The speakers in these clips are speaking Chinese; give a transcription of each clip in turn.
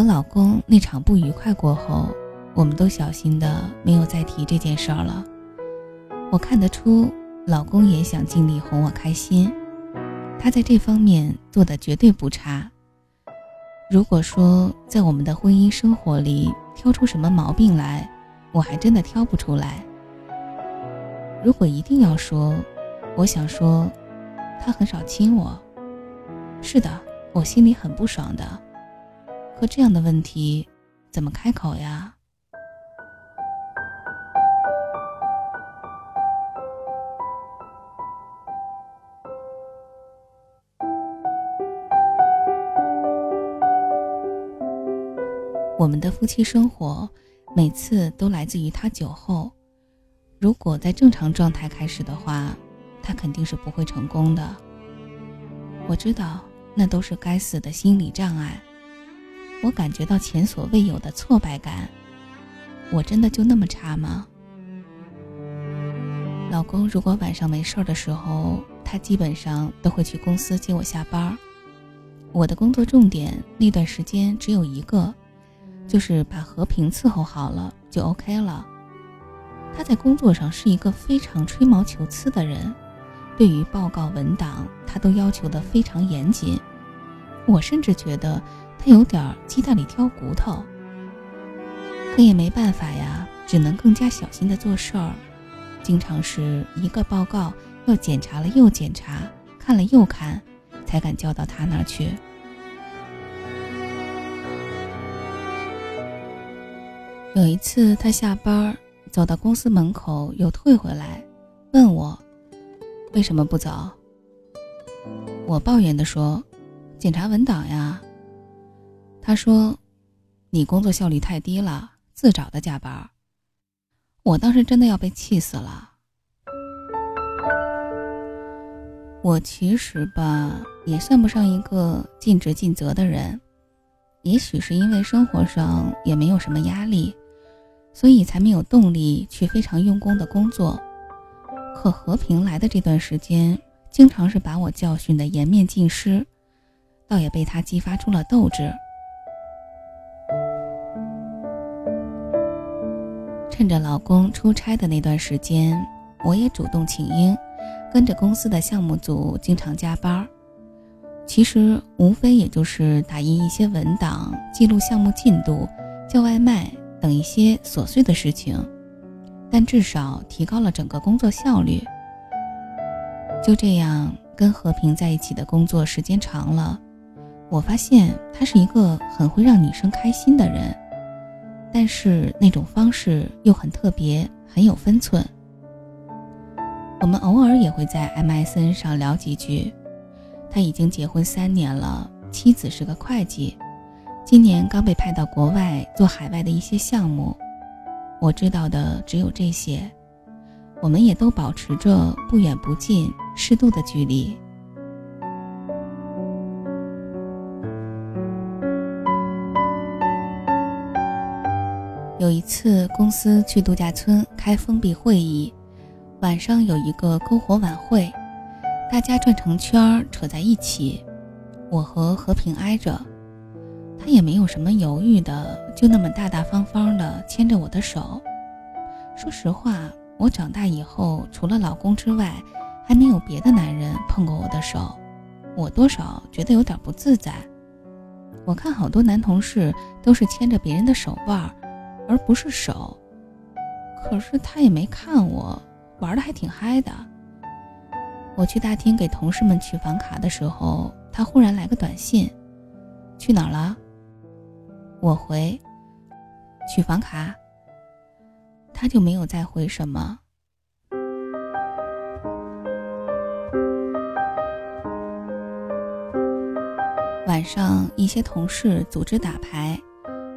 和老公那场不愉快过后，我们都小心的没有再提这件事儿了。我看得出，老公也想尽力哄我开心，他在这方面做的绝对不差。如果说在我们的婚姻生活里挑出什么毛病来，我还真的挑不出来。如果一定要说，我想说，他很少亲我。是的，我心里很不爽的。和这样的问题，怎么开口呀？我们的夫妻生活，每次都来自于他酒后。如果在正常状态开始的话，他肯定是不会成功的。我知道那都是该死的心理障碍，我感觉到前所未有的挫败感。我真的就那么差吗？老公如果晚上没事儿的时候，他基本上都会去公司接我下班。我的工作重点那段时间只有一个。就是把和平伺候好了就 OK 了。他在工作上是一个非常吹毛求疵的人，对于报告文档，他都要求的非常严谨。我甚至觉得他有点鸡蛋里挑骨头。可也没办法呀，只能更加小心的做事儿，经常是一个报告要检查了又检查，看了又看，才敢交到他那儿去。有一次，他下班走到公司门口，又退回来，问我为什么不走。我抱怨的说：“检查文档呀。”他说：“你工作效率太低了，自找的加班。”我当时真的要被气死了。我其实吧，也算不上一个尽职尽责的人，也许是因为生活上也没有什么压力。所以才没有动力去非常用功的工作，可和平来的这段时间，经常是把我教训的颜面尽失，倒也被他激发出了斗志。趁着老公出差的那段时间，我也主动请缨，跟着公司的项目组经常加班。其实无非也就是打印一些文档，记录项目进度，叫外卖。等一些琐碎的事情，但至少提高了整个工作效率。就这样，跟和平在一起的工作时间长了，我发现他是一个很会让女生开心的人，但是那种方式又很特别，很有分寸。我们偶尔也会在 MSN 上聊几句。他已经结婚三年了，妻子是个会计。今年刚被派到国外做海外的一些项目，我知道的只有这些。我们也都保持着不远不近、适度的距离。有一次，公司去度假村开封闭会议，晚上有一个篝火晚会，大家转成圈扯在一起，我和和平挨着。他也没有什么犹豫的，就那么大大方方的牵着我的手。说实话，我长大以后，除了老公之外，还没有别的男人碰过我的手，我多少觉得有点不自在。我看好多男同事都是牵着别人的手腕儿，而不是手。可是他也没看我，玩的还挺嗨的。我去大厅给同事们取房卡的时候，他忽然来个短信：“去哪儿了？”我回，取房卡。他就没有再回什么。晚上一些同事组织打牌，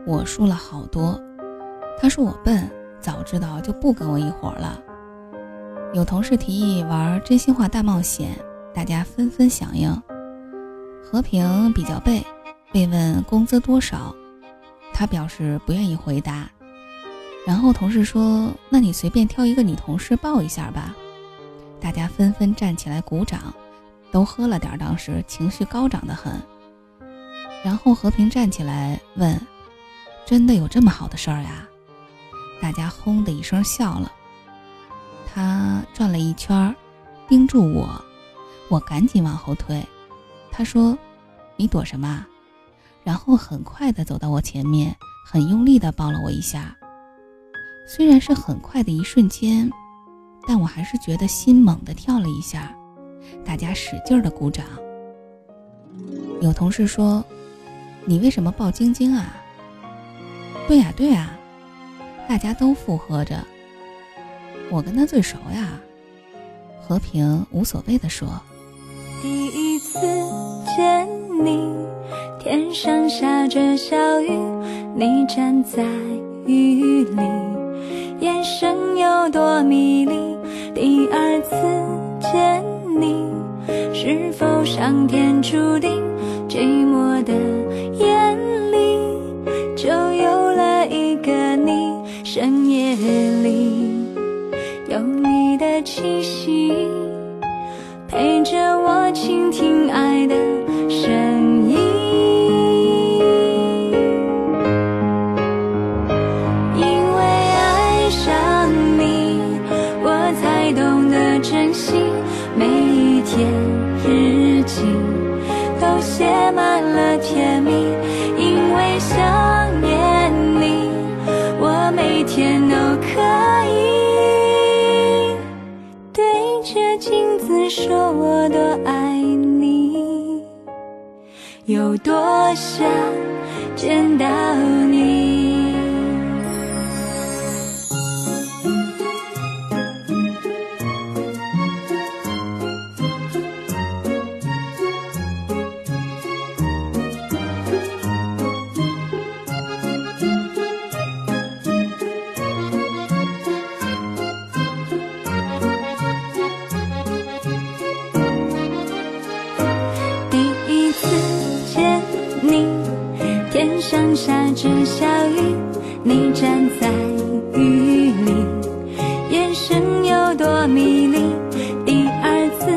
我输了好多。他说我笨，早知道就不跟我一伙了。有同事提议玩真心话大冒险，大家纷纷响应。和平比较背，被问工资多少。他表示不愿意回答，然后同事说：“那你随便挑一个女同事抱一下吧。”大家纷纷站起来鼓掌，都喝了点，当时情绪高涨得很。然后和平站起来问：“真的有这么好的事儿呀？大家轰的一声笑了。他转了一圈，盯住我，我赶紧往后退。他说：“你躲什么？”然后很快的走到我前面，很用力的抱了我一下。虽然是很快的一瞬间，但我还是觉得心猛地跳了一下。大家使劲的鼓掌。有同事说：“你为什么抱晶晶啊？”对呀对呀，大家都附和着。我跟他最熟呀。和平无所谓的说：“第一次见你，天上下着小雨，你站在雨里，眼神有多迷离。第二次见你，是否上天注定，寂寞的夜天都可以对着。镜子说我多爱你，有多想见到你站在雨里，眼神有多迷离。第二次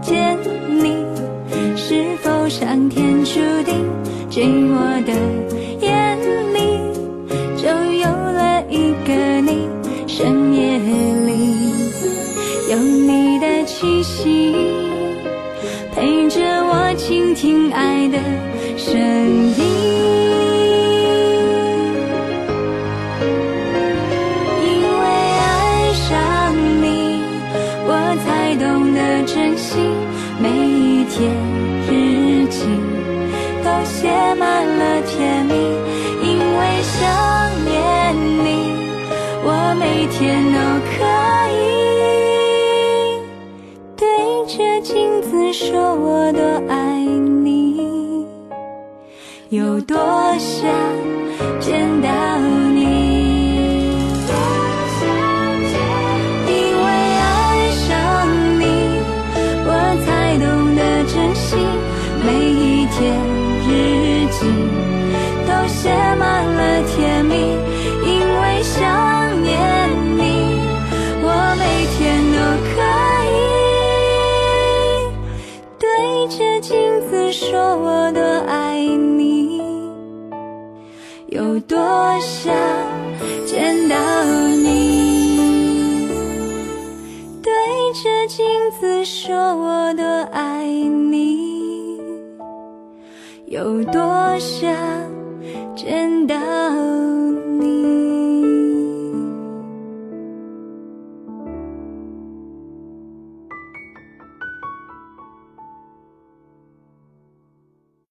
见你，是否上天注定？寂寞的夜里，就有了一个你。深夜里，有你的气息，陪着我倾听爱的声音。写满了甜蜜，因为想念你，我每天都可以对着镜子说我多爱你，有多想见到我多想见到你，对着镜子说我多爱你，有多想。见到。